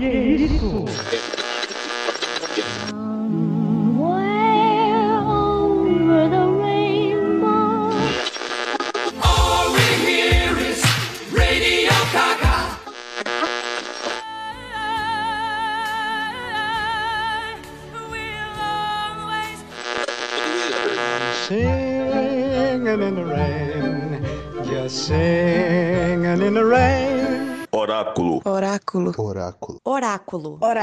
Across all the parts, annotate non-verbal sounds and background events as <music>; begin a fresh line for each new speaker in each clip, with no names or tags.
Que isso?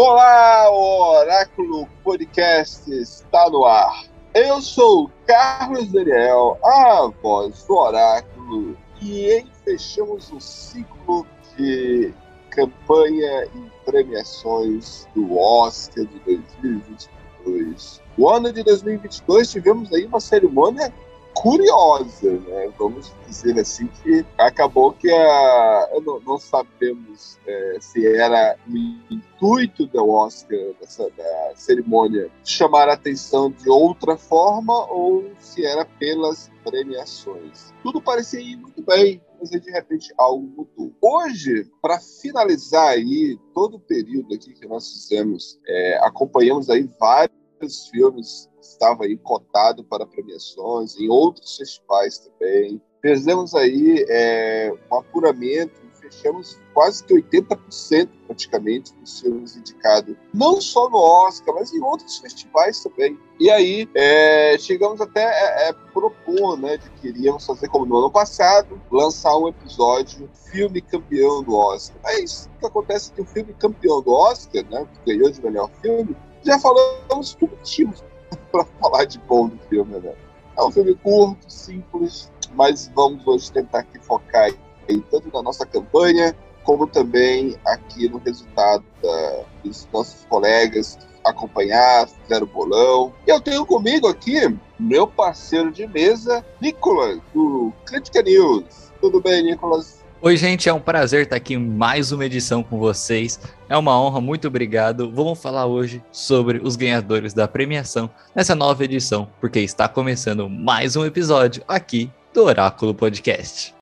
Olá, Oráculo Podcast está no ar. Eu sou Carlos Daniel, a voz do Oráculo, e fechamos o ciclo de campanha e premiações do Oscar de 2022. O ano de 2022 tivemos aí uma cerimônia curiosa, né? Vamos dizer assim que acabou que a, não, não, sabemos é, se era o intuito do Oscar dessa da cerimônia chamar a atenção de outra forma ou se era pelas premiações. Tudo parecia ir muito bem, mas aí, de repente algo mudou. Hoje, para finalizar aí todo o período aqui que nós fizemos, é, acompanhamos aí vários filmes estava aí cotado para premiações, em outros festivais também. Fizemos aí é, um apuramento, fechamos quase que 80% praticamente dos filmes indicados, não só no Oscar, mas em outros festivais também. E aí é, chegamos até a é, propor, né, de que iríamos fazer como no ano passado, lançar um episódio filme campeão do Oscar. Mas o que acontece é que o filme campeão do Oscar, né, que ganhou de melhor filme, já falamos que tínhamos para falar de bom do filme, né? É um filme curto, simples, mas vamos hoje tentar aqui focar aí, tanto na nossa campanha, como também aqui no resultado da, dos nossos colegas acompanhar, fizeram bolão. Eu tenho comigo aqui meu parceiro de mesa, Nicolas, do Critica News. Tudo bem, Nicolas?
Oi, gente, é um prazer estar aqui em mais uma edição com vocês. É uma honra, muito obrigado. Vamos falar hoje sobre os ganhadores da premiação nessa nova edição, porque está começando mais um episódio aqui do Oráculo Podcast.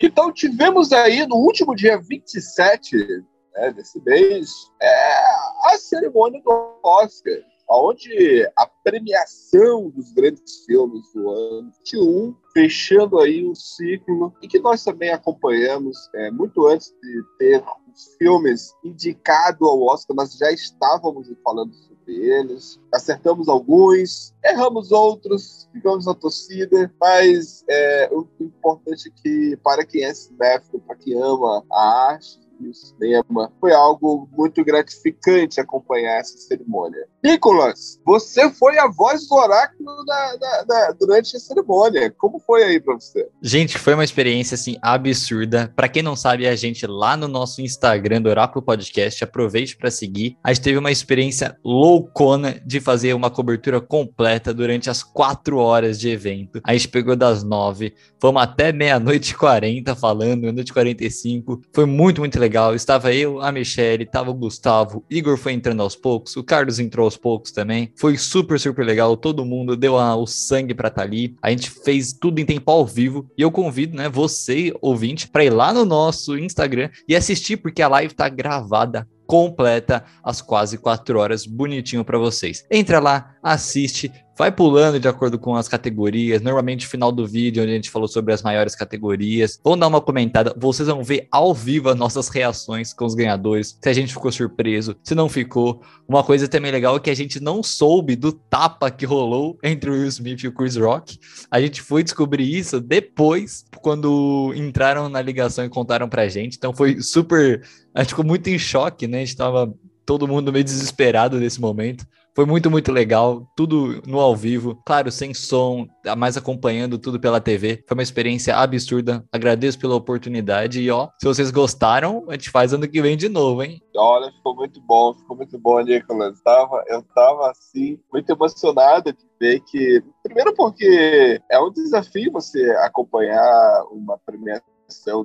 Então, tivemos aí no último dia 27 né, desse mês é, a cerimônia do Oscar, onde a premiação dos grandes filmes do ano 21, fechando aí um ciclo, e que nós também acompanhamos é, muito antes de ter os filmes indicados ao Oscar, nós já estávamos falando sobre eles, acertamos alguns, erramos outros, ficamos na torcida, mas é, o importante é que, para quem é cinéfilo, para quem ama a arte, e o cinema. Foi algo muito gratificante acompanhar essa cerimônia. Nicolas, você foi a voz do oráculo da, da, da, durante a cerimônia. Como foi aí para você?
Gente, foi uma experiência assim absurda. Para quem não sabe, a gente lá no nosso Instagram do Oráculo Podcast, aproveite para seguir. A gente teve uma experiência loucona de fazer uma cobertura completa durante as quatro horas de evento. A gente pegou das nove, fomos até meia-noite e quarenta falando, meia-noite e quarenta e cinco. Foi muito, muito legal. Estava eu, a Michelle, estava o Gustavo, Igor foi entrando aos poucos, o Carlos entrou aos poucos também. Foi super, super legal. Todo mundo deu a, o sangue para estar tá ali. A gente fez tudo em tempo ao vivo. E eu convido, né, você, ouvinte, para ir lá no nosso Instagram e assistir, porque a live tá gravada completa as quase quatro horas bonitinho para vocês. Entra lá, assiste, vai pulando de acordo com as categorias. Normalmente, no final do vídeo, onde a gente falou sobre as maiores categorias, vão dar uma comentada. Vocês vão ver ao vivo as nossas reações com os ganhadores. Se a gente ficou surpreso, se não ficou. Uma coisa também legal é que a gente não soube do tapa que rolou entre o Will Smith e o Chris Rock. A gente foi descobrir isso depois, quando entraram na ligação e contaram pra gente. Então foi super. A gente ficou muito em choque, né? A gente tava todo mundo meio desesperado nesse momento. Foi muito, muito legal. Tudo no ao vivo, claro, sem som, mais acompanhando tudo pela TV. Foi uma experiência absurda. Agradeço pela oportunidade. E ó, se vocês gostaram, a gente faz ano que vem de novo, hein?
Olha, ficou muito bom, ficou muito bom, Nicolas. Tava, eu tava assim, muito emocionado de ver que. Primeiro, porque é um desafio você acompanhar uma premiação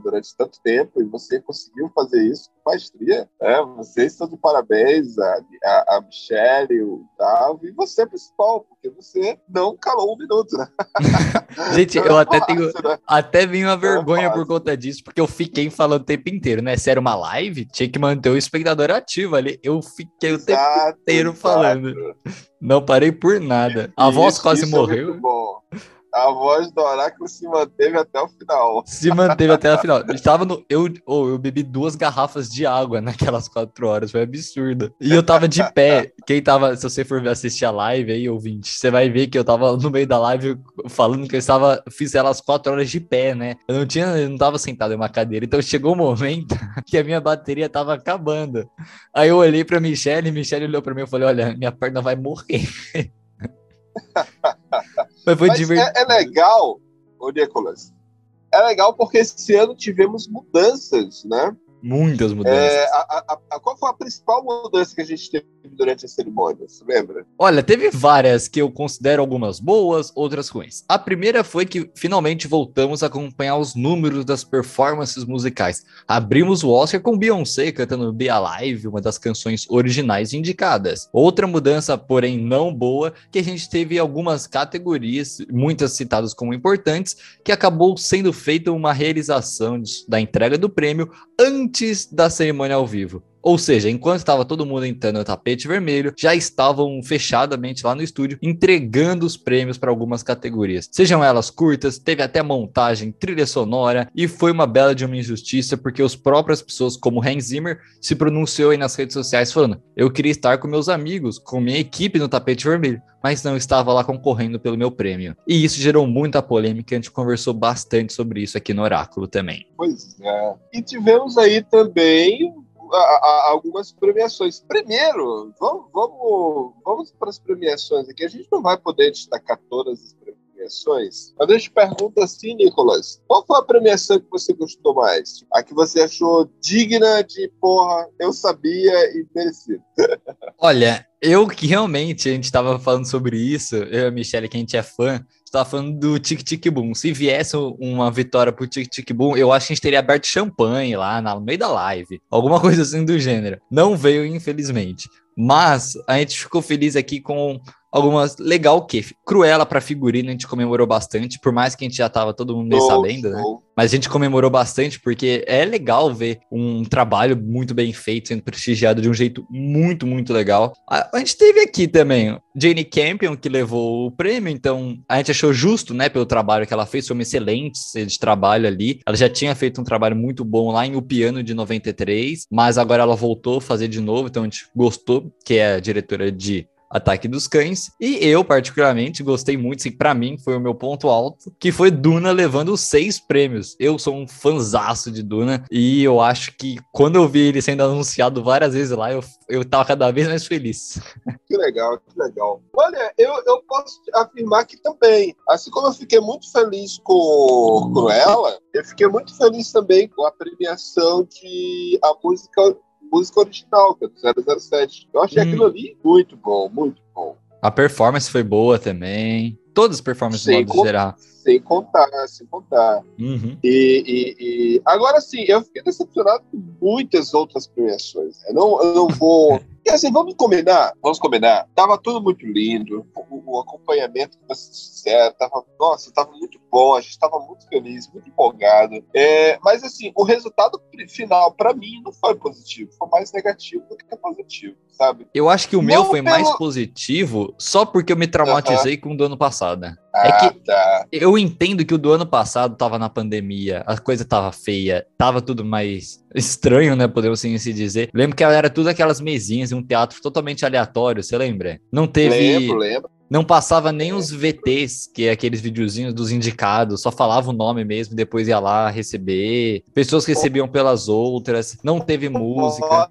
durante tanto tempo e você conseguiu fazer isso com maestria. Né? Vocês estão de parabéns, a, a, a Michelle, o Davi, e você principal, porque você não calou um minuto. Né? <laughs>
Gente, eu até tenho né? até vim uma vergonha por conta disso, porque eu fiquei falando o tempo inteiro, né? Se era uma live, tinha que manter o espectador ativo ali. Eu fiquei o tempo inteiro exato. falando. Não parei por nada. A voz quase isso morreu. É muito bom
a voz do oráculo se manteve até o final.
Se manteve até o final. Estava no. Eu, oh, eu bebi duas garrafas de água naquelas quatro horas. Foi absurdo. E eu tava de pé. Quem tava. Se você for assistir a live aí, ouvinte, você vai ver que eu tava no meio da live falando que eu estava. Fiz elas quatro horas de pé, né? Eu não tinha. Eu não tava sentado em uma cadeira. Então chegou um momento <laughs> que a minha bateria tava acabando. Aí eu olhei pra Michelle, Michelle olhou pra mim e falei: Olha, minha perna vai morrer. <laughs> <laughs>
Mas foi divertido. É, é legal, ô Nicolas. É legal porque esse ano tivemos mudanças, né?
Muitas mudanças. É,
a, a, qual foi a principal mudança que a gente teve durante a cerimônia? Você lembra?
Olha, teve várias que eu considero algumas boas, outras ruins. A primeira foi que finalmente voltamos a acompanhar os números das performances musicais. Abrimos o Oscar com Beyoncé cantando Be Alive, uma das canções originais indicadas. Outra mudança, porém não boa, que a gente teve algumas categorias, muitas citadas como importantes, que acabou sendo feita uma realização da entrega do prêmio antes antes da cerimônia ao vivo. Ou seja, enquanto estava todo mundo entrando no tapete vermelho, já estavam fechadamente lá no estúdio entregando os prêmios para algumas categorias. Sejam elas curtas, teve até montagem, trilha sonora e foi uma bela de uma injustiça porque as próprias pessoas como Hans Zimmer se pronunciou aí nas redes sociais falando: "Eu queria estar com meus amigos, com minha equipe no tapete vermelho, mas não estava lá concorrendo pelo meu prêmio". E isso gerou muita polêmica, a gente conversou bastante sobre isso aqui no Oráculo também.
Pois é. E tivemos aí também a, a, algumas premiações. Primeiro, vamos, vamos, vamos para as premiações aqui. A gente não vai poder destacar todas as premiações, mas eu te pergunto assim, Nicolas, qual foi a premiação que você gostou mais? A que você achou digna de, porra, eu sabia e merecido?
Olha, eu que realmente, a gente estava falando sobre isso, eu e a Michelle, que a gente é fã, estava falando do Tic Tic Boom. Se viesse uma vitória pro Tic Tic Boom, eu acho que a gente teria aberto champanhe lá no meio da live. Alguma <laughs> coisa assim do gênero. Não veio, infelizmente. Mas a gente ficou feliz aqui com algumas. Legal o quê? Cruela para figurino, a gente comemorou bastante, por mais que a gente já tava todo mundo meio oh, sabendo, né? Mas a gente comemorou bastante porque é legal ver um trabalho muito bem feito sendo prestigiado de um jeito muito, muito legal. A, a gente teve aqui também Jane Campion, que levou o prêmio, então a gente achou justo, né, pelo trabalho que ela fez, foi uma excelente de trabalho ali. Ela já tinha feito um trabalho muito bom lá em O Piano de 93, mas agora ela voltou a fazer de novo, então a gente gostou, que é a diretora de Ataque dos Cães. E eu, particularmente, gostei muito, para mim foi o meu ponto alto, que foi Duna levando seis prêmios. Eu sou um fanzaço de Duna e eu acho que quando eu vi ele sendo anunciado várias vezes lá, eu, eu tava cada vez mais feliz. <laughs>
Que legal, que legal. Olha, eu, eu posso afirmar que também, assim como eu fiquei muito feliz com Cruella, eu fiquei muito feliz também com a premiação de a música música original, que é do 007. Eu achei hum. aquilo ali muito bom, muito bom.
A performance foi boa também. Todas as performances sem modo geral.
Sem contar, sem contar. Uhum. E, e, e, agora sim, eu fiquei decepcionado com muitas outras premiações. Eu não, eu não vou. <laughs> E assim, vamos combinar, vamos combinar. Tava tudo muito lindo, o, o acompanhamento que vocês fizeram, tava, nossa, tava muito bom, a gente tava muito feliz, muito empolgado. É, mas assim, o resultado final, para mim, não foi positivo, foi mais negativo do que positivo, sabe?
Eu acho que o não meu foi pelo... mais positivo só porque eu me traumatizei com o do ano passado. É ah, é que tá. eu entendo que o do ano passado tava na pandemia, a coisa tava feia, tava tudo mais estranho, né? Podemos assim se dizer. Lembro que era tudo aquelas mesinhas um teatro totalmente aleatório, você lembra? Não teve.
Lembro, lembro.
Não passava nem os VTs, que é aqueles videozinhos dos indicados, só falava o nome mesmo, depois ia lá receber. Pessoas recebiam pelas outras, não teve música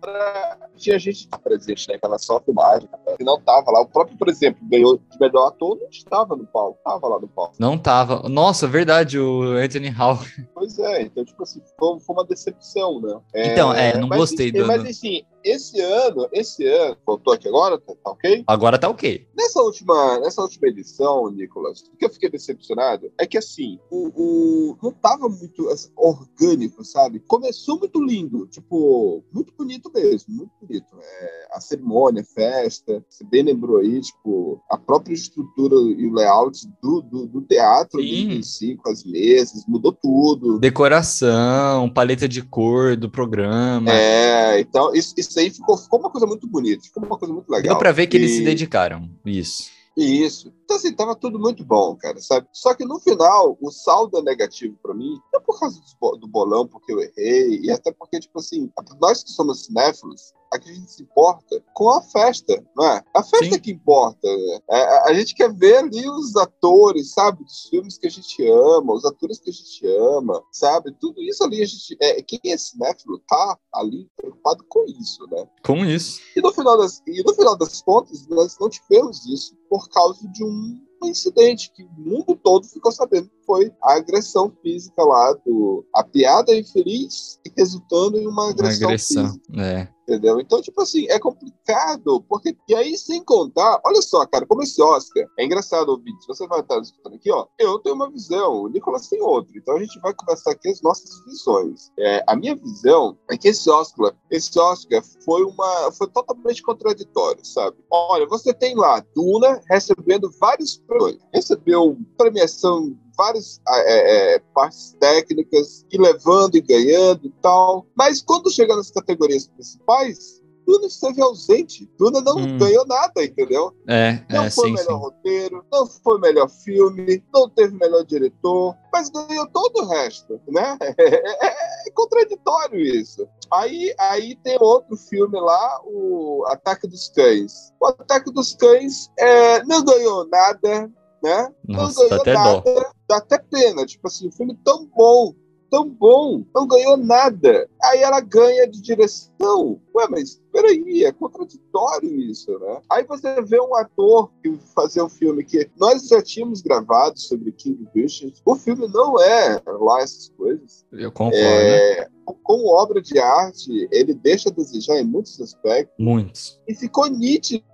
tinha gente presente, né? Aquela só filmagem, que não tava lá. O próprio, por exemplo, ganhou de melhor ator, não estava no palco, tava lá no palco.
Não tava. Nossa, verdade, o Anthony Hall.
Pois é, então, tipo assim, foi, foi uma decepção, né?
É, então, é, não
mas,
gostei
do. Mas assim, esse ano, esse ano, voltou aqui agora, tá, tá, ok?
Agora tá ok.
Nessa última, nessa última edição, Nicolas, o que eu fiquei decepcionado é que assim, o, o não tava muito assim, orgânico, sabe? Começou muito lindo, tipo, muito bonito mesmo, muito bonito. É, a cerimônia, a festa, você bem lembrou aí, tipo, a própria estrutura e o layout do, do, do teatro em si, com as mesas, mudou tudo.
Decoração, paleta de cor do programa.
É, então, isso, isso aí ficou, ficou uma coisa muito bonita, ficou uma coisa muito legal.
Deu pra ver que e... eles se dedicaram, isso.
Isso. Então, assim, tava tudo muito bom, cara, sabe? Só que no final, o saldo é negativo para mim, não por causa do bolão, porque eu errei, e até porque, tipo assim, nós que somos cinéfilos, aqui a gente se importa com a festa, não é? A festa Sim. que importa. Né? É, a gente quer ver ali os atores, sabe? Dos filmes que a gente ama, os atores que a gente ama, sabe? Tudo isso ali a gente. É, quem é cinéfilo tá ali preocupado com isso, né?
Com isso.
E no final das, e no final das contas, nós não tivemos isso por causa de um um incidente que o mundo todo ficou sabendo que foi a agressão física lá do a piada infeliz resultando em uma agressão, uma agressão física. É. Entendeu? Então, tipo assim, é complicado, porque. E aí, sem contar, olha só, cara, como esse Oscar. É engraçado ouvir. Se você vai estar escutando aqui, ó, eu tenho uma visão, o Nicolas tem outra. Então a gente vai conversar aqui as nossas visões. É, a minha visão é que esse Oscar, esse Oscar foi uma. foi totalmente contraditório, sabe? Olha, você tem lá Duna recebendo vários prêmios. Recebeu premiação várias é, é, partes técnicas e levando e ganhando e tal. Mas quando chega nas categorias principais, Duna esteve ausente. Duna não hum. ganhou nada, entendeu?
É,
não
é,
foi
sim,
melhor
sim.
roteiro, não foi melhor filme, não teve melhor diretor, mas ganhou todo o resto, né? <laughs> É, é, é contraditório isso. Aí, aí tem outro filme lá, o Ataque dos Cães. O Ataque dos Cães é, não ganhou nada, né?
Nossa, não ganhou nada. Dó
dá até pena. Tipo assim, um filme tão bom, tão bom, não ganhou nada. Aí ela ganha de direção. Ué, mas peraí, é contraditório isso, né? Aí você vê um ator que fazer um filme que nós já tínhamos gravado sobre King Richard. O filme não é lá essas coisas.
Eu concordo. É,
como obra de arte, ele deixa a desejar em muitos aspectos.
Muitos.
E ficou nítido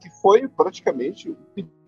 que foi praticamente o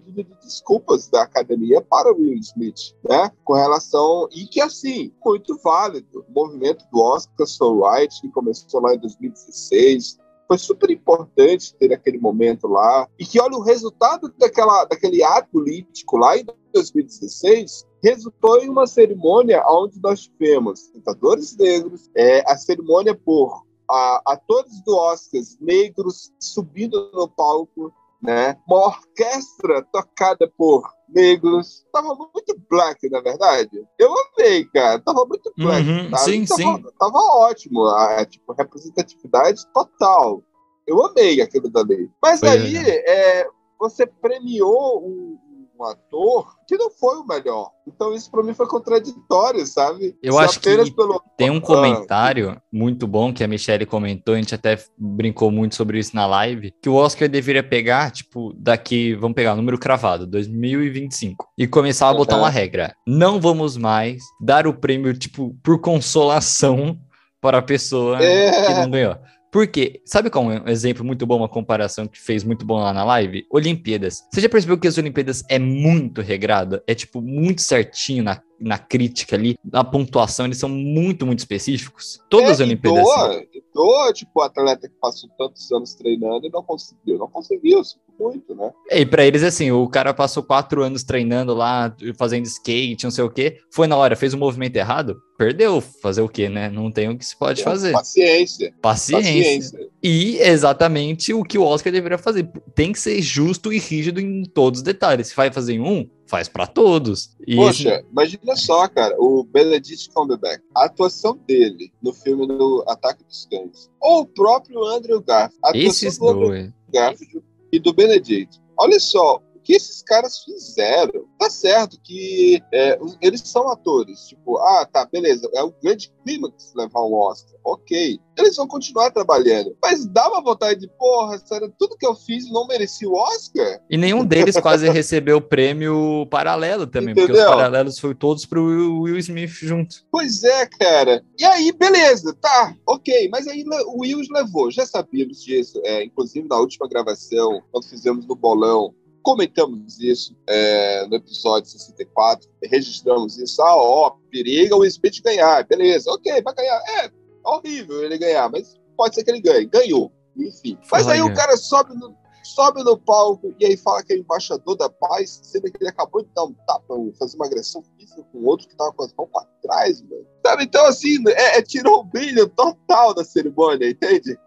pedido de desculpas da academia para Will Smith, né? Com relação. E que, assim, muito válido. O movimento do Oscar So Right, que começou lá em 2016, foi super importante ter aquele momento lá. E que, olha, o resultado daquela, daquele ato político lá em 2016 resultou em uma cerimônia onde nós tivemos tentadores negros, é, a cerimônia por a, atores do Oscars negros subindo no palco, né? Uma orquestra tocada por negros. Tava muito black, na verdade. Eu amei, cara. Tava muito black.
Uhum, sim,
tava,
sim.
Tava ótimo. A, tipo, representatividade total. Eu amei aquilo dali. Mas Foi aí, é, você premiou um, um ator que não foi o melhor. Então isso para mim foi contraditório, sabe?
Eu Se acho que pelo... tem um comentário ah. muito bom que a Michelle comentou, a gente até brincou muito sobre isso na live, que o Oscar deveria pegar, tipo, daqui, vamos pegar o número cravado, 2025, e começar a botar uhum. uma regra. Não vamos mais dar o prêmio, tipo, por consolação para a pessoa é. que não ganhou. Porque, sabe qual é um exemplo muito bom, uma comparação que fez muito bom lá na live? Olimpíadas. Você já percebeu que as Olimpíadas é muito regrada? É, tipo, muito certinho na na crítica ali, na pontuação, eles são muito, muito específicos. Todas é, as Olimpíadas.
Doa, assim. doa, tipo, o atleta que passou tantos anos treinando e não conseguiu. Não conseguiu, muito, né?
E pra eles, assim, o cara passou quatro anos treinando lá, fazendo skate, não sei o quê, foi na hora, fez o um movimento errado, perdeu. Fazer o quê, né? Não tem o que se pode é, fazer.
Paciência.
paciência. Paciência. E exatamente o que o Oscar deveria fazer. Tem que ser justo e rígido em todos os detalhes. Se vai fazer em um, faz para todos.
E Poxa, esse... imagina só, cara, o Benedict Cumberbatch, a atuação dele no filme do Ataque dos Cães, ou o próprio Andrew Garfield, a atuação
Esses do dois.
Garfield e do Benedict. Olha só, que esses caras fizeram. Tá certo que é, eles são atores. Tipo, ah, tá, beleza. É o grande clímax levar um Oscar. Ok. Eles vão continuar trabalhando. Mas dá uma vontade de, porra, sério, tudo que eu fiz não merecia o Oscar?
E nenhum deles quase <laughs> recebeu o prêmio paralelo também, Entendeu? porque os paralelos foram todos pro Will Smith junto.
Pois é, cara. E aí, beleza, tá, ok. Mas aí o Will levou. Já sabíamos disso. É, inclusive na última gravação, quando fizemos no bolão, comentamos isso é, no episódio 64, registramos isso. Ah, ó, periga o Smith ganhar. Beleza, ok, vai ganhar. É, horrível ele ganhar, mas pode ser que ele ganhe. Ganhou, enfim. Mas aí o cara sobe no, sobe no palco e aí fala que é embaixador da paz, sendo que ele acabou de dar um tapa, fazer uma agressão física com outro que tava com as mãos pra trás, mano. Sabe? Então, assim, é, é, tirou o brilho total da cerimônia, entende?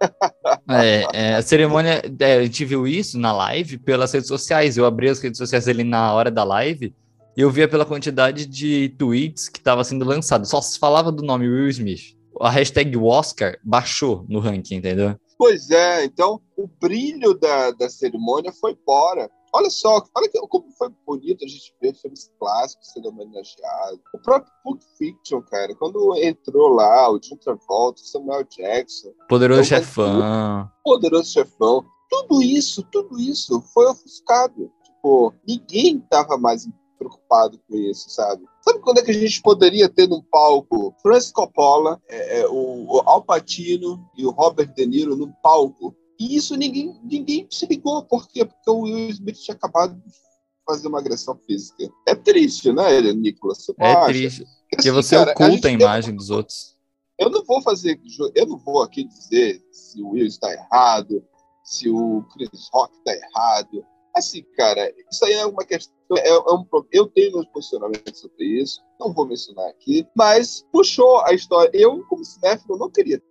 é, é, a cerimônia, é, a gente viu isso na live pelas redes sociais. Eu abri as redes sociais ali na hora da live e eu via pela quantidade de tweets que estava sendo lançado. Só se falava do nome Will Smith. A hashtag Oscar baixou no ranking, entendeu?
Pois é, então o brilho da, da cerimônia foi embora. Olha só, olha como foi bonito a gente ver filmes clássicos sendo homenageados. O próprio Pulp Fiction, cara, quando entrou lá o John Travolta, Samuel Jackson.
Poderoso Chefão.
Poderoso Chefão. Tudo isso, tudo isso foi ofuscado. Tipo, ninguém tava mais preocupado com isso, sabe? Sabe quando é que a gente poderia ter num palco Francis Coppola, é, é, o, Al Pacino e o Robert De Niro num palco? E isso ninguém, ninguém se ligou. Por quê? Porque o Will Smith tinha acabado de fazer uma agressão física. É triste, né, Nicolas?
Você é acha? triste. Porque assim, você cara, oculta a, a imagem dos outros.
Eu não vou fazer, eu não vou aqui dizer se o Will está errado, se o Chris Rock está errado. Assim, cara, isso aí é uma questão. É, é um, eu tenho meus posicionamentos sobre isso, não vou mencionar aqui, mas puxou a história. Eu, como cinéfilo, não queria.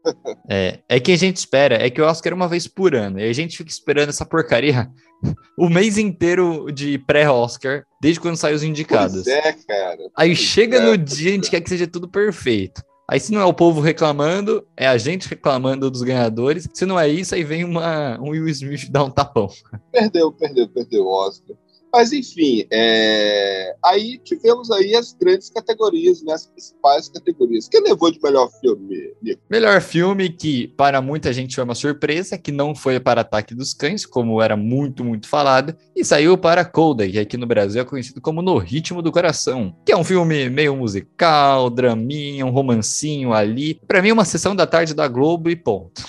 é, é que a gente espera, é que o Oscar é uma vez por ano, e a gente fica esperando essa porcaria <laughs> o mês inteiro de pré-Oscar, desde quando saem os indicados.
Pois é, cara.
Aí chega é, no dia, a gente quer que seja tudo perfeito. Aí, se não é o povo reclamando, é a gente reclamando dos ganhadores. Se não é isso, aí vem uma, um Will Smith dar um tapão.
Perdeu, perdeu, perdeu o Oscar. Mas enfim, é... aí tivemos aí as grandes categorias, né? as principais categorias. Quem levou de melhor filme, Nico?
Melhor filme que para muita gente foi uma surpresa, que não foi para Ataque dos Cães, como era muito, muito falado, e saiu para Coda, que aqui no Brasil é conhecido como No Ritmo do Coração, que é um filme meio musical, draminha, um romancinho ali. Para mim, uma sessão da tarde da Globo e ponto.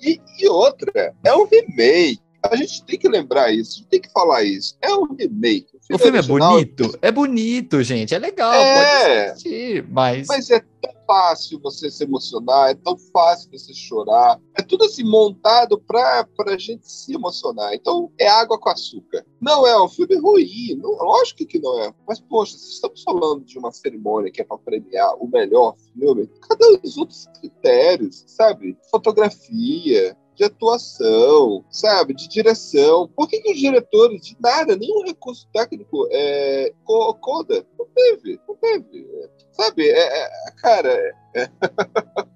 E, e outra, é um remake a gente tem que lembrar isso, tem que falar isso. É um remake.
O filme, o filme é bonito? É bonito, gente. É legal, é, pode assistir, mas...
Mas é tão fácil você se emocionar, é tão fácil você chorar. É tudo assim montado pra, pra gente se emocionar. Então, é água com açúcar. Não é um filme ruim, não, lógico que não é. Mas, poxa, se estamos falando de uma cerimônia que é para premiar o melhor filme, cadê os outros critérios, sabe? Fotografia, de atuação, sabe, de direção. Por que, que os diretores de nada, nenhum recurso técnico é, coda? Não teve, não teve. Sabe, é, é cara. É...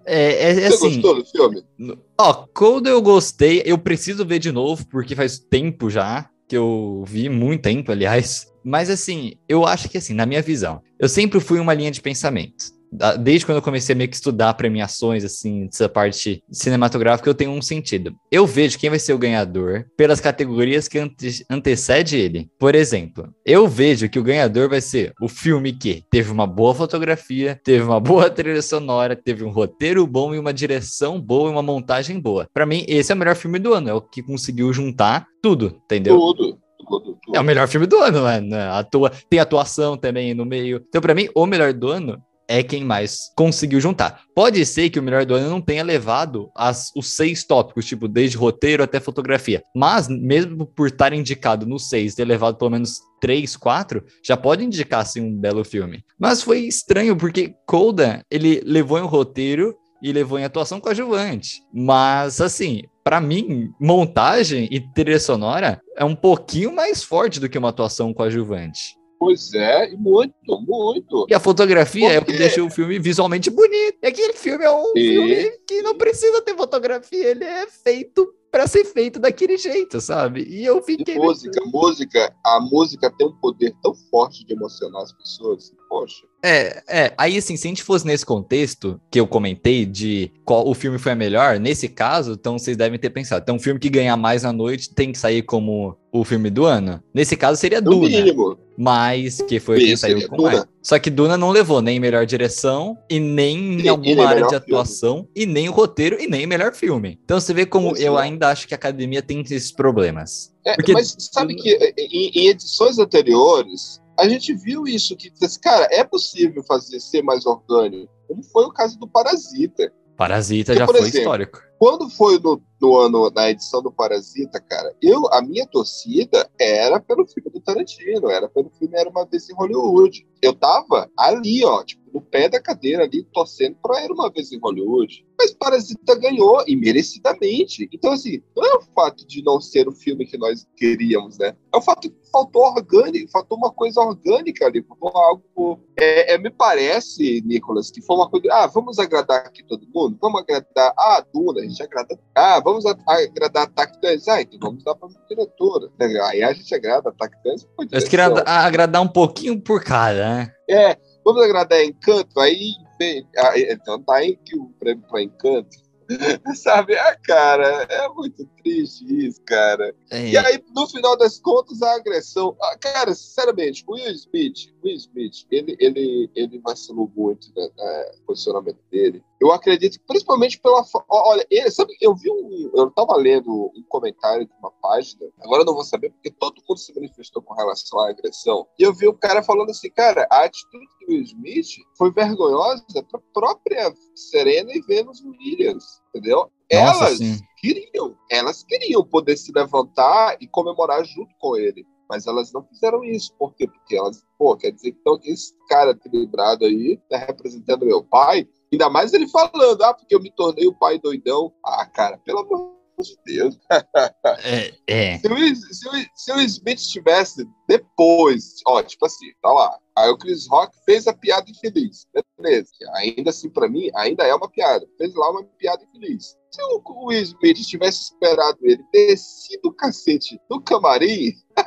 É, é, Você assim,
gostou do filme?
Ó, Coda eu gostei. Eu preciso ver de novo, porque faz tempo já que eu vi, muito tempo, aliás. Mas assim, eu acho que assim, na minha visão, eu sempre fui uma linha de pensamento desde quando eu comecei a meio que estudar premiações, assim, dessa parte cinematográfica, eu tenho um sentido. Eu vejo quem vai ser o ganhador pelas categorias que ante antecede ele. Por exemplo, eu vejo que o ganhador vai ser o filme que teve uma boa fotografia, teve uma boa trilha sonora, teve um roteiro bom e uma direção boa e uma montagem boa. Para mim, esse é o melhor filme do ano, é o que conseguiu juntar tudo, entendeu?
Tudo.
É o melhor filme do ano, né? Atua, tem atuação também no meio. Então, para mim, o melhor do ano é quem mais conseguiu juntar. Pode ser que o melhor do ano não tenha levado as, os seis tópicos, tipo, desde roteiro até fotografia. Mas, mesmo por estar indicado nos seis, ter levado pelo menos três, quatro, já pode indicar, assim, um belo filme. Mas foi estranho, porque Colda, ele levou em roteiro e levou em atuação coadjuvante. Mas, assim, para mim, montagem e trilha sonora é um pouquinho mais forte do que uma atuação coadjuvante.
Pois é, muito, muito.
E a fotografia é o que deixa o filme visualmente bonito. E aquele filme é um e... filme que não precisa ter fotografia, ele é feito para ser feito daquele jeito, sabe? E eu fiquei.
E música, música, a música tem um poder tão forte de emocionar as pessoas. Poxa.
É, é, aí assim, se a gente fosse nesse contexto que eu comentei de qual o filme foi a melhor, nesse caso, então vocês devem ter pensado, então um filme que ganhar mais na noite tem que sair como o filme do ano. Nesse caso seria no Duna. Mínimo. Mas que foi quem saiu com Duna. mais. Só que Duna não levou nem melhor direção e nem em alguma área de atuação filme. e nem o roteiro e nem melhor filme. Então você vê como eu é. ainda acho que a academia tem esses problemas.
É, Porque... Mas sabe que em, em edições anteriores a gente viu isso, que, cara, é possível fazer ser mais orgânico, como foi o caso do Parasita.
Parasita Porque, já foi exemplo, histórico.
Quando foi no, no, ano, na edição do Parasita, cara, eu, a minha torcida era pelo filme do Tarantino, era pelo filme Era Uma Vez em Hollywood. Eu tava ali, ó, tipo, no pé da cadeira ali, torcendo para Era Uma Vez em Hollywood. Mas Parasita ganhou, e merecidamente. Então, assim, não é o fato de não ser o filme que nós queríamos, né? É o fato que faltou orgânico, faltou uma coisa orgânica ali, faltou algo... É, é, me parece, Nicolas, que foi uma coisa... Ah, vamos agradar aqui todo mundo? Vamos agradar... Ah, Duna, a gente agrada... Ah, vamos agradar Attack Dance? Ah, então vamos dar para a diretora. Aí a gente agrada Attack Dance.
Mas queria agradar um pouquinho por cada, né?
É, vamos agradar Encanto, aí então tá em que o prêmio para Encanto. <laughs> Sabe? Ah, cara, é muito triste isso, cara. É. E aí, no final das contas, a agressão. Ah, cara, sinceramente, o Will Smith, Will Smith, ele, ele, ele vacilou muito né, no posicionamento dele. Eu acredito, principalmente pela. Olha, ele, sabe, eu vi um. Eu estava lendo um comentário de uma página, agora eu não vou saber porque todo mundo se manifestou com relação à agressão. E eu vi o cara falando assim, cara, a atitude do Will Smith foi vergonhosa para a própria Serena e Venus Williams, entendeu? Nossa, elas sim. queriam, elas queriam poder se levantar e comemorar junto com ele mas elas não fizeram isso. Por quê? Porque elas, pô, quer dizer que então, esse cara equilibrado aí tá representando meu pai, Ainda mais ele falando, ah, porque eu me tornei o pai doidão. Ah, cara, pelo amor de Deus.
É, é.
Se, o, se, o, se o Smith tivesse depois, ó, tipo assim, tá lá. Aí o Chris Rock fez a piada infeliz. Beleza. Ainda assim, para mim, ainda é uma piada. Fez lá uma piada infeliz. Se o Will Smith tivesse esperado ele descido o cacete no camarim. <laughs>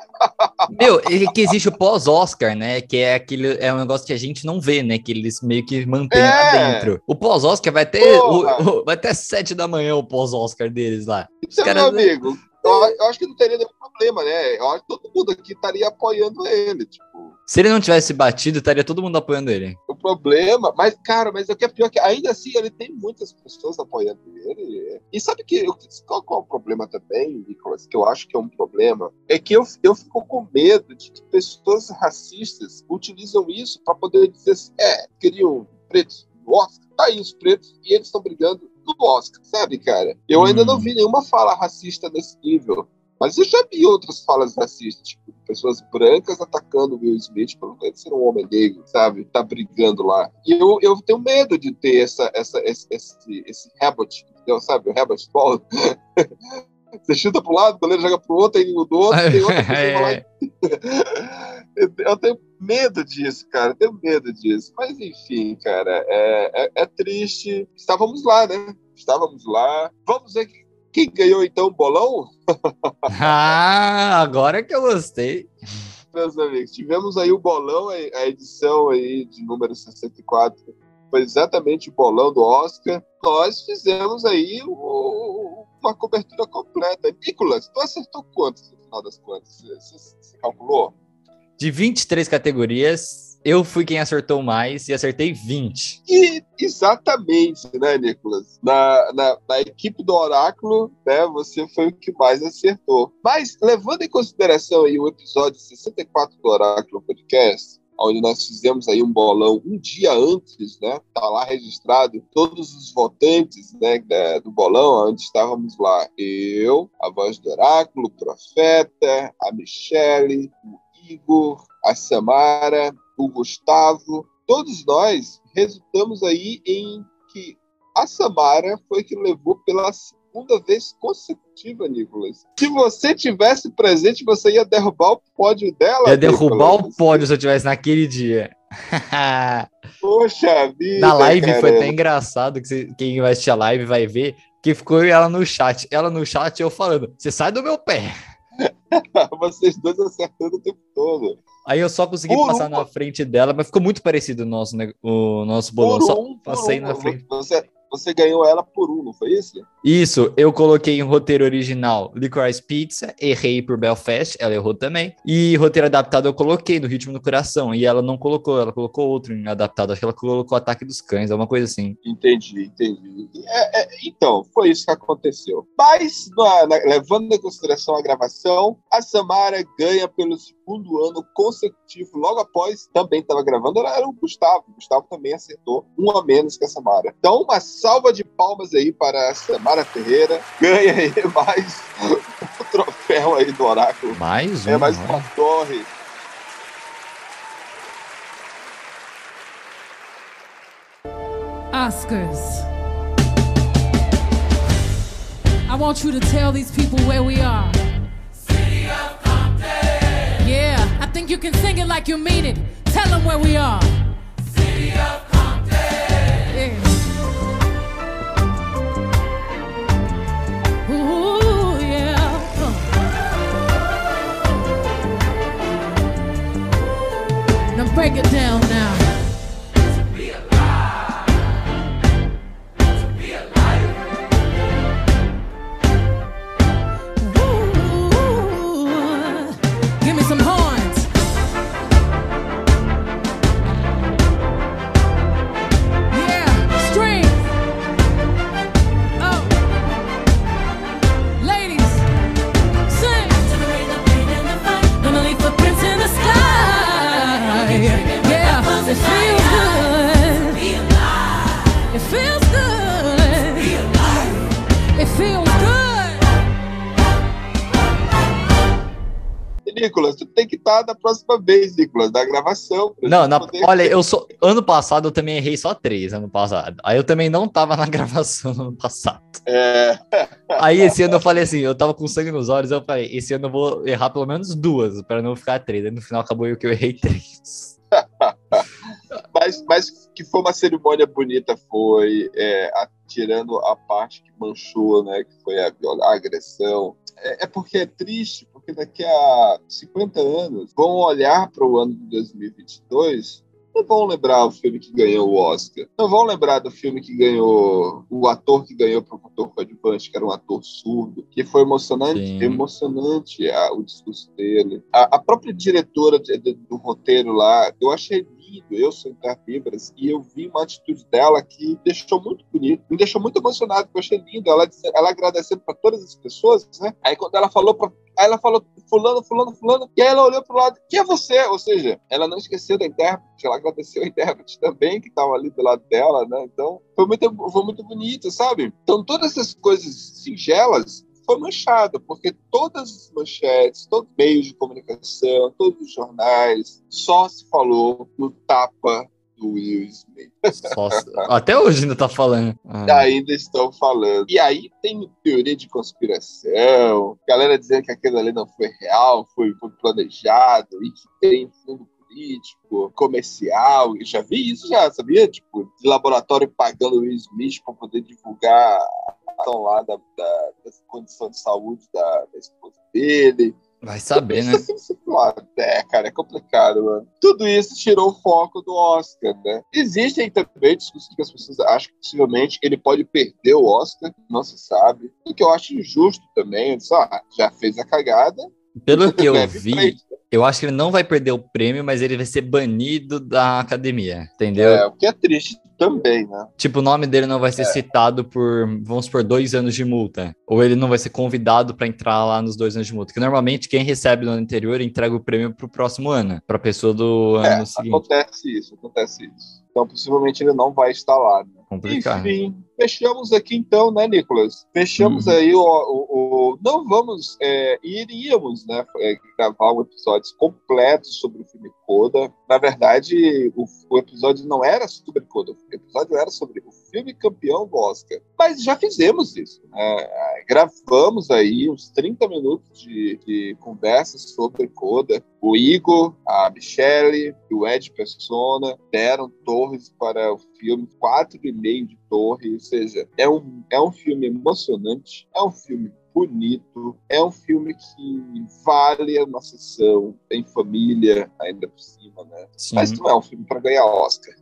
Meu, ele que existe o pós-Oscar, né? Que é aquele é um negócio que a gente não vê, né? Que eles meio que mantêm é. lá dentro. O pós-Oscar vai até o, o, vai até sete da manhã o pós-Oscar deles lá.
Então, caras... meu amigo, eu, eu, acho que não teria nenhum problema, né? Eu acho que todo mundo aqui estaria apoiando ele, tipo.
Se ele não tivesse batido, estaria todo mundo apoiando ele.
Problema, mas, cara, mas o que é pior é que ainda assim ele tem muitas pessoas apoiando ele. E sabe que eu, qual, qual é o problema também, Nicolas, que eu acho que é um problema? É que eu, eu fico com medo de que pessoas racistas utilizam isso para poder dizer assim, é, queriam pretos no Oscar, tá aí os pretos, e eles estão brigando no Oscar, sabe, cara? Eu hum. ainda não vi nenhuma fala racista nesse nível. Mas eu já vi outras falas racistas, tipo, pessoas brancas atacando o Will Smith pelo de ser um homem negro, sabe? Tá brigando lá. E eu, eu tenho medo de ter essa, essa, esse, esse, esse rebote, entendeu? sabe? O rebote ball. <laughs> Você chuta pro lado, o goleiro joga pro outro, aí do outro, tem outra pessoa lá. <laughs> É. <laughs> eu tenho medo disso, cara. Eu tenho medo disso. Mas enfim, cara, é, é, é triste. Estávamos lá, né? Estávamos lá. Vamos ver quem ganhou então o bolão? <laughs>
ah, agora que eu gostei.
Meus amigos, tivemos aí o bolão, a edição aí de número 64 foi exatamente o bolão do Oscar, nós fizemos aí o, uma cobertura completa. Nicolas, tu acertou quantos no final das contas? Você, você calculou?
De 23 categorias, eu fui quem acertou mais e acertei 20.
E exatamente, né, Nicolas? Na, na, na, equipe do Oráculo, né, você foi o que mais acertou. Mas, levando em consideração aí o episódio 64 do Oráculo Podcast, onde nós fizemos aí um bolão um dia antes, né? Tá lá registrado todos os votantes, né, do bolão, onde estávamos lá eu, a voz do oráculo, o profeta, a Michele, o Igor, a Samara, o Gustavo, todos nós resultamos aí em que a Samara foi que levou pela segunda vez consecutiva, Nicolas. Se você tivesse presente, você ia derrubar o pódio dela.
Ia derrubar Nicolas. o pódio se eu tivesse naquele dia. <laughs>
Poxa vida.
Na live caramba. foi até engraçado que você, quem vai assistir a live vai ver que ficou ela no chat. Ela no chat eu falando: você sai do meu pé. <laughs>
Vocês dois acertando o tempo todo.
Aí eu só consegui por passar na frente dela, mas ficou muito parecido o nosso, o nosso bolão. Por só um, passei um. na frente.
Você, você ganhou ela por um, não foi isso?
Isso, eu coloquei em roteiro original Licorice Pizza, errei por Belfast, ela errou também. E roteiro adaptado eu coloquei no Ritmo do Coração, e ela não colocou, ela colocou outro em adaptado, acho que ela colocou Ataque dos Cães, alguma coisa assim.
Entendi, entendi. É, é, então, foi isso que aconteceu. Mas, na, na, levando em consideração a gravação, a Samara ganha pelo segundo ano consecutivo, logo após, também estava gravando, era, era o Gustavo. O Gustavo também acertou um a menos que a Samara. Então, uma salva de palmas aí para a Samara Ferreira. Ganha aí <laughs> mais o troféu aí do Oráculo.
Mais um.
É mais uma torre.
Oscars. I want you to tell these people where we are.
City of Compton.
Yeah, I think you can sing it like you mean it. Tell them where we are.
City of Compton.
Break it down now.
Da próxima vez, Nicolas, da gravação.
Não, na-
poder-
olha, eu sou. Ano passado eu também errei só três, ano passado. Aí eu também não tava na <laughs> gravação no ano passado.
É, <laughs>
Aí esse ano eu falei assim, eu tava com sangue nos olhos, eu falei, esse ano eu vou errar pelo menos duas, pra não ficar três. Aí no final acabou eu que eu errei <laughs> três.
mas, mas que foi uma cerimônia bonita, foi, é, a- tirando a parte que manchou, né, que foi a, a agressão. É, é porque é triste, porque daqui a 50 anos vão olhar para o ano de 2022 não vão lembrar o filme que ganhou o Oscar. Não vão lembrar do filme que ganhou o ator que ganhou para o ator coadjuvante, que era um ator surdo, que foi emocionante,
Sim.
emocionante a- o discurso dele. A, a própria diretora de- de- do roteiro lá, eu achei lindo, eu sou Intervibras, e eu vi uma atitude dela que deixou muito bonito, me deixou muito emocionado, eu achei lindo. Ela, ela agradecendo para todas as pessoas, né? Aí quando ela falou para Aí ela falou, fulano, fulano, fulano. E aí ela olhou pro lado, quem é você? Ou seja, ela não esqueceu da intérprete, ela agradeceu a intérprete também, que estava ali do lado dela, né? Então, foi muito, foi muito bonito, sabe? Então, todas essas coisas singelas foi manchada, porque todas as manchetes, todos os meios de comunicação, todos os jornais, só se falou no tapa do Will Smith.
Só- até hoje ainda tá falando. Ah,
Ainda estão falando. E aí tem teoria de conspiração, galera dizendo que aquilo ali não foi real, foi, foi planejado e que tem fundo político, comercial. Eu já vi isso já, sabia? Tipo, de laboratório pagando o Will Smith para poder divulgar a lá da, da, da condição de saúde da, da esposa dele.
Vai saber, né? <laughs>
É, cara, é complicado, mano. Tudo isso tirou o foco do Oscar, né? Existem também discussões que as pessoas acham que possivelmente ele pode perder o Oscar, não se sabe. O que eu acho injusto também, só ah, já fez a cagada.
Pelo que eu vi,
frente.
eu acho que ele não vai perder o prêmio, mas ele vai ser banido da academia, entendeu?
É, o que é triste também, né?
Tipo, o nome dele não vai ser citado por, vamos por dois anos de multa. Ou ele não vai ser convidado pra entrar lá nos dois anos de multa. Que normalmente quem recebe no ano anterior entrega o prêmio pro próximo ano, pra pessoa do ano
É,
seguinte.
acontece isso, acontece isso. Então, possivelmente ele não vai estar lá. Né?
Complicado.
Enfim, fechamos aqui então, né, Nicolas? Fechamos
Uhum.
aí o, o- o- Não vamos. É, iríamos, né, é, gravar um episódio completo sobre o filme Coda. Na verdade, o, o episódio não era sobre Coda, o episódio era sobre o filme campeão do Oscar. Mas já fizemos isso, né? Gravamos aí uns 30 minutos de, de conversa sobre Coda. O Igor, a Michelle e o Ed Persona deram torres para o filme, 4,5 de torre, ou seja, é um, é um filme emocionante, é um filme bonito, é um filme que vale uma sessão em família, ainda por cima, né?
Sim.
Mas não é um filme para ganhar Oscar.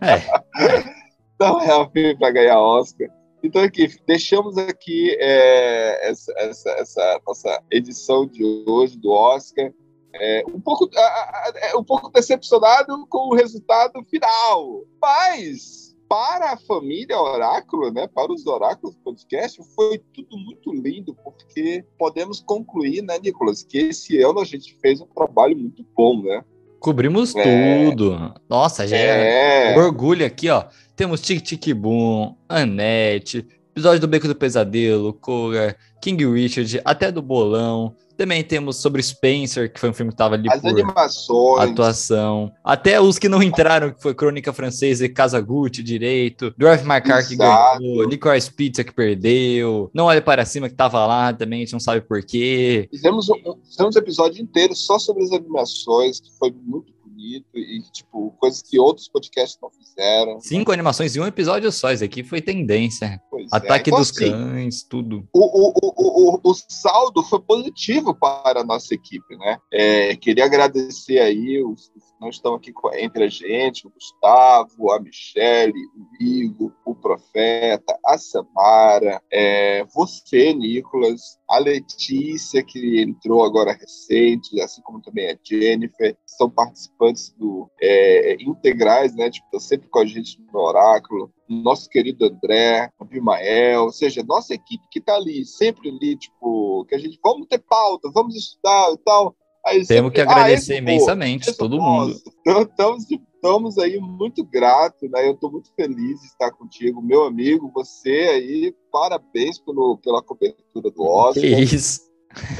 É, <laughs>
Não é um filme para ganhar Oscar. Então aqui, deixamos aqui é, essa, essa, essa nossa edição de hoje do Oscar. É, um, pouco, a- a- a- um pouco decepcionado com o resultado final. Mas, para a família Oráculo, né, para os Oráculos Podcast, foi tudo muito lindo, porque podemos concluir, né, Nicolas, que esse ano a gente fez um trabalho muito bom, né?
cobrimos
É.
tudo. Nossa, já é.
É,
Orgulho aqui, ó. Temos Tic Tic Boom, Annette, episódio do Beco do Pesadelo, Koga, King Richard, até do Bolão. Também temos sobre Spencer, que foi um filme que tava ali
as
por
animações.
atuação. Até os que não entraram, que foi Crônica Francesa e Casa Gucci, direito. Drive My Car que ganhou. Licorice Pizza que perdeu. Não Olhe Para Cima que tava lá também, a gente não sabe por quê.
Fizemos um, fizemos um episódio inteiro só sobre as animações, que foi muito bonito e, tipo, coisas que outros podcasts não fizeram.
Cinco animações em um episódio só. Isso aqui foi tendência.
Pois é.
Ataque
Então,
dos
assim,
Cães, tudo.
o, o, o, o, o saldo foi positivo para a nossa equipe, né? É, queria agradecer aí os não estão aqui entre a gente, o Gustavo, a Michele, o Igor, Profeta, a Samara, é, você, Nicolas, a Letícia, que entrou agora recente, assim como também a Jennifer, são participantes do é, integrais, né? Tipo, estão sempre com a gente no Oráculo nosso querido André, o Bimael, ou seja, nossa equipe que tá ali, sempre ali, tipo, que a gente, vamos ter pauta, vamos estudar e tal. Aí
Temos que
sempre, "Ah,
agradecer
vou,
imensamente
eu
todo
posso."
mundo.
Então, <laughs> estamos, estamos aí muito gratos, né? Eu estou muito feliz de estar contigo, meu amigo, você aí, parabéns pelo, pela cobertura do Oscar.
Que isso.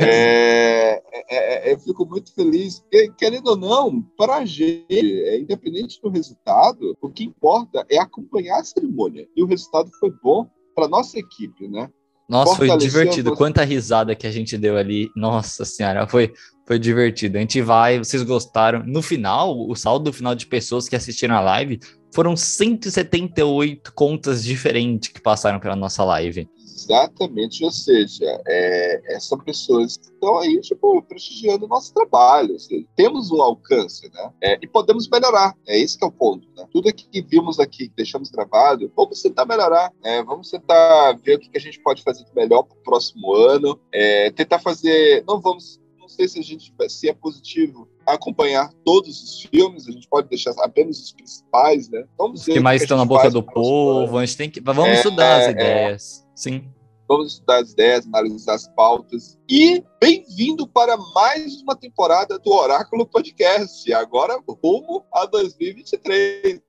É, é, é, eu fico muito feliz, porque, querendo ou não, para a gente, é, independente do resultado, o que importa é acompanhar a cerimônia. E o resultado foi bom para nossa equipe, né?
Nossa, foi divertido.
você.
Quanta risada que a gente deu ali. Nossa senhora, foi, foi divertido. A gente vai, vocês gostaram. No final, o saldo final de pessoas que assistiram a live foram 178 contas diferentes que passaram pela nossa live.
Exatamente, ou seja, é, são pessoas que estão aí, tipo, prestigiando o nosso trabalho. Seja, temos um alcance, né? É, e podemos melhorar. É esse que é o ponto, né? Tudo que vimos aqui, que deixamos gravado, vamos tentar melhorar, né? Vamos tentar ver o que, que a gente pode fazer de melhor para o próximo ano. É, tentar fazer. Não vamos. Não sei se a gente se é positivo acompanhar todos os filmes, a gente pode deixar apenas os principais, né? Vamos
Os
ver
que mais estão na boca do
ano.
povo. A gente tem que. Vamos
É,
estudar as
é.
ideias. Sim.
Vamos estudar as ideias, analisar as pautas. E bem-vindo para mais uma temporada do Oráculo Podcast. Agora rumo a 2023.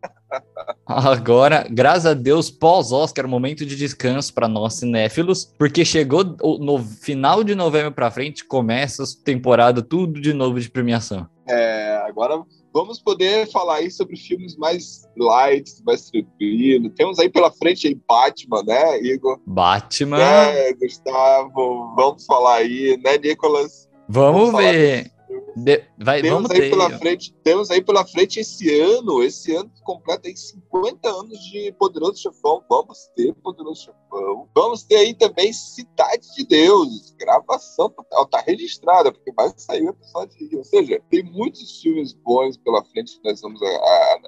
Agora, graças a Deus, pós-Oscar, momento de descanso para nós cinéfilos, porque chegou no final de novembro para frente, começa a temporada tudo de novo de premiação.
É, agora vamos poder falar aí sobre filmes mais light, mais tranquilo. Temos aí pela frente aí Batman, né, Igor?
Batman,
É, Gustavo, vamos falar aí, né, Nicolas?
vamos
falar
ver. De- vai,
Temos aí
ter.
pela frente, temos aí pela frente esse ano, esse ano completa aí 50 anos de Poderoso Chefão. Vamos ter Poderoso Chefão. vamos. Vamos ter aí também Cidade de Deus, gravação total, tá registrada, porque vai sair o episódio. Ou seja, tem muitos filmes bons pela frente que nós vamos a, a,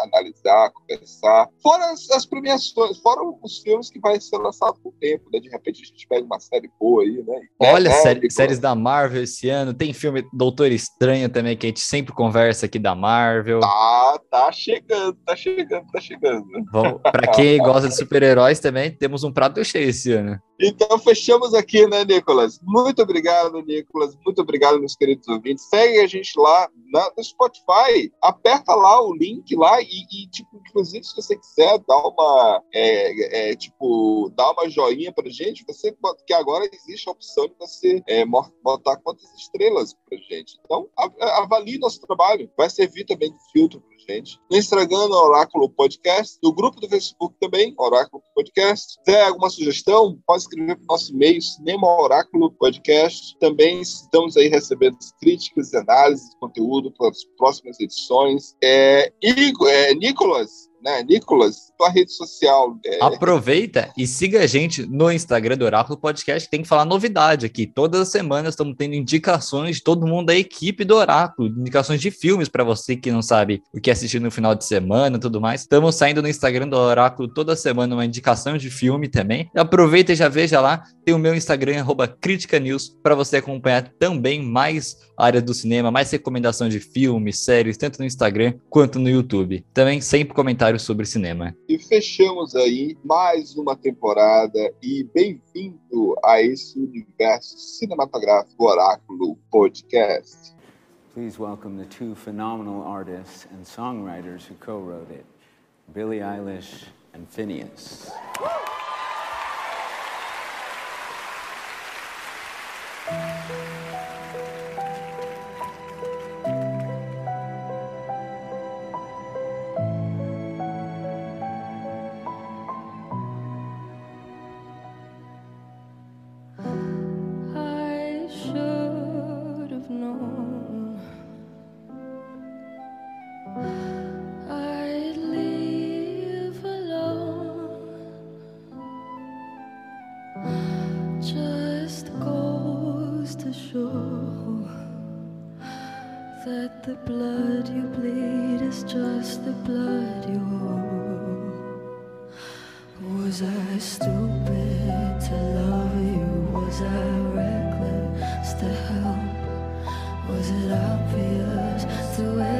a, analisar, conversar. Fora as, as, premiações, fora os filmes que vai ser lançado com o tempo, né? De repente a gente pega uma série boa aí, né?
Olha,
é,
série,
é,
séries da Marvel esse ano, tem filme Doutor Estranho também, que a gente sempre conversa aqui da Marvel.
Tá, tá chegando, tá chegando, tá chegando.
Bom, pra <laughs> quem gosta de super-heróis também, temos um prato cheio esse ano.
Então fechamos aqui, né, Nicolas? Muito obrigado, Nicolas. Muito obrigado, meus queridos ouvintes. Segue a gente lá na, no Spotify. Aperta lá o link lá e, e, tipo, inclusive, se você quiser dar uma, é, é, tipo, dar uma joinha pra gente, você que agora existe a opção de você é, botar quantas estrelas pra gente. Então, avalie nosso trabalho. Vai servir também de filtro pra gente. No Instagram, Oráculo Podcast. No grupo do Facebook também, Oráculo Podcast. Se tiver alguma sugestão, pode escrever para o nosso e-mail, Cinema Oráculo Podcast. Também estamos aí recebendo críticas e análises de conteúdo para as próximas edições. É, e, é, Nicolas, né? Nicolas, tua rede social. É...
Aproveita e siga a gente no Instagram do Oráculo Podcast, que tem que falar novidade aqui. Todas as semanas estamos tendo indicações de todo mundo da equipe do Oráculo, indicações de filmes para você que não sabe o que assistir no final de semana e tudo mais. Estamos saindo no Instagram do Oráculo toda semana uma indicação de filme também. Aproveita e já veja lá, tem o meu Instagram, Crítica News, para você acompanhar também mais áreas do cinema, mais recomendação de filmes, séries, tanto no Instagram quanto no YouTube. Também sempre comentários sobre cinema.
E fechamos aí mais uma temporada e bem-vindo a esse universo cinematográfico Oráculo Podcast.
Please welcome the two phenomenal artists and songwriters who co-wrote it, Billie Eilish and Phineas.
I show that the blood you bleed is just the blood you owe. Was I stupid to love you? Was I reckless to help? Was it obvious to everybody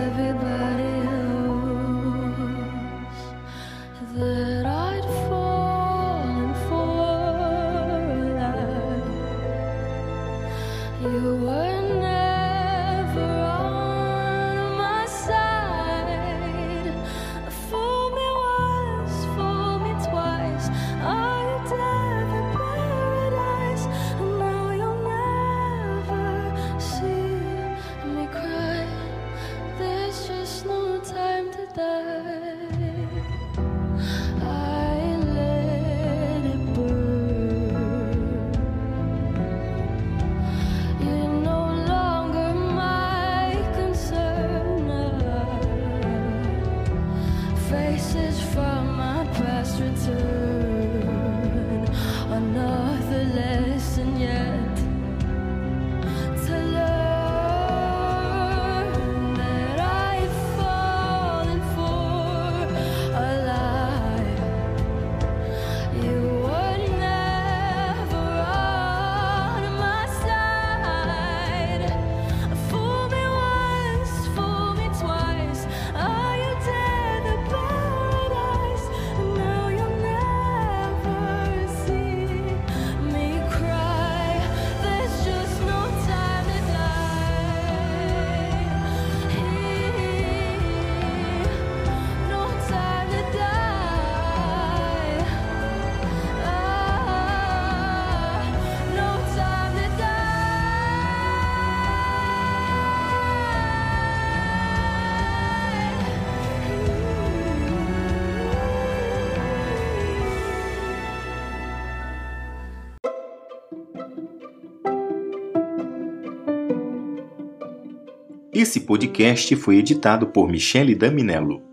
Esse podcast foi editado por Michele Daminello.